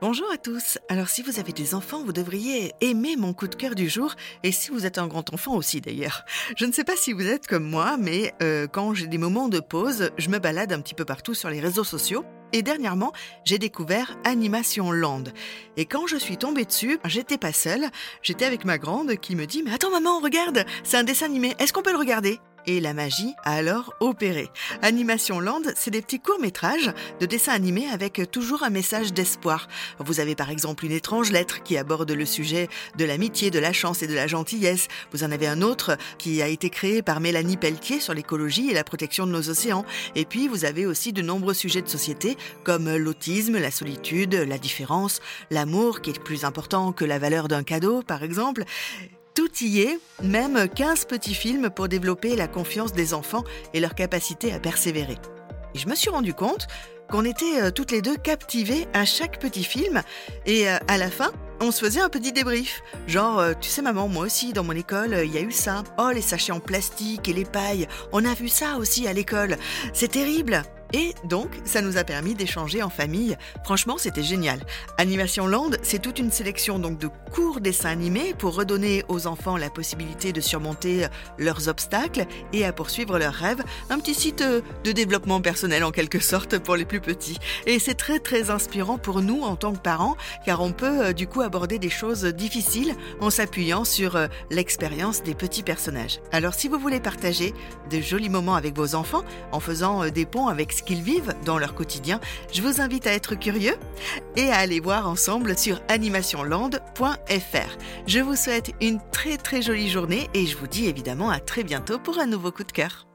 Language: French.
Bonjour à tous. Alors si vous avez des enfants, vous devriez aimer mon coup de cœur du jour et si vous êtes un grand enfant aussi d'ailleurs. Je ne sais pas si vous êtes comme moi, mais euh, quand j'ai des moments de pause, je me balade un petit peu partout sur les réseaux sociaux. Et dernièrement, j'ai découvert Animation Land. Et quand je suis tombée dessus, j'étais pas seule. J'étais avec ma grande qui me dit Mais attends, maman, regarde, c'est un dessin animé, est-ce qu'on peut le regarder? Et la magie a alors opéré. Animation Land, c'est des petits courts-métrages de dessins animés avec toujours un message d'espoir. Vous avez par exemple une étrange lettre qui aborde le sujet de l'amitié, de la chance et de la gentillesse. Vous en avez un autre qui a été créé par Mélanie Pelletier sur l'écologie et la protection de nos océans. Et puis vous avez aussi de nombreux sujets de société comme l'autisme, la solitude, la différence, l'amour qui est plus important que la valeur d'un cadeau par exemple. Tout y est, même 15 petits films pour développer la confiance des enfants et leur capacité à persévérer. Et je me suis rendu compte qu'on était euh, toutes les deux captivées à chaque petit film et euh, à la fin, on se faisait un petit débrief. Genre, euh, tu sais maman, moi aussi dans mon école, il y a eu ça. Oh, les sachets en plastique et les pailles, on a vu ça aussi à l'école. C'est terrible. Et donc, ça nous a permis d'échanger en famille. Franchement, c'était génial. Animation Land, c'est toute une sélection donc de courts dessins animés pour redonner aux enfants la possibilité de surmonter leurs obstacles et à poursuivre leurs rêves. Un petit site euh, de développement personnel en quelque sorte pour les plus petits. Et c'est très très inspirant pour nous en tant que parents, car on peut euh, du coup aborder des choses difficiles en s'appuyant sur euh, l'expérience des petits personnages. Alors si vous voulez partager de jolis moments avec vos enfants en faisant des ponts avec qu'ils vivent dans leur quotidien, je vous invite à être curieux et à aller voir ensemble sur animationland.fr. Je vous souhaite une très très jolie journée et je vous dis évidemment à très bientôt pour un nouveau coup de cœur.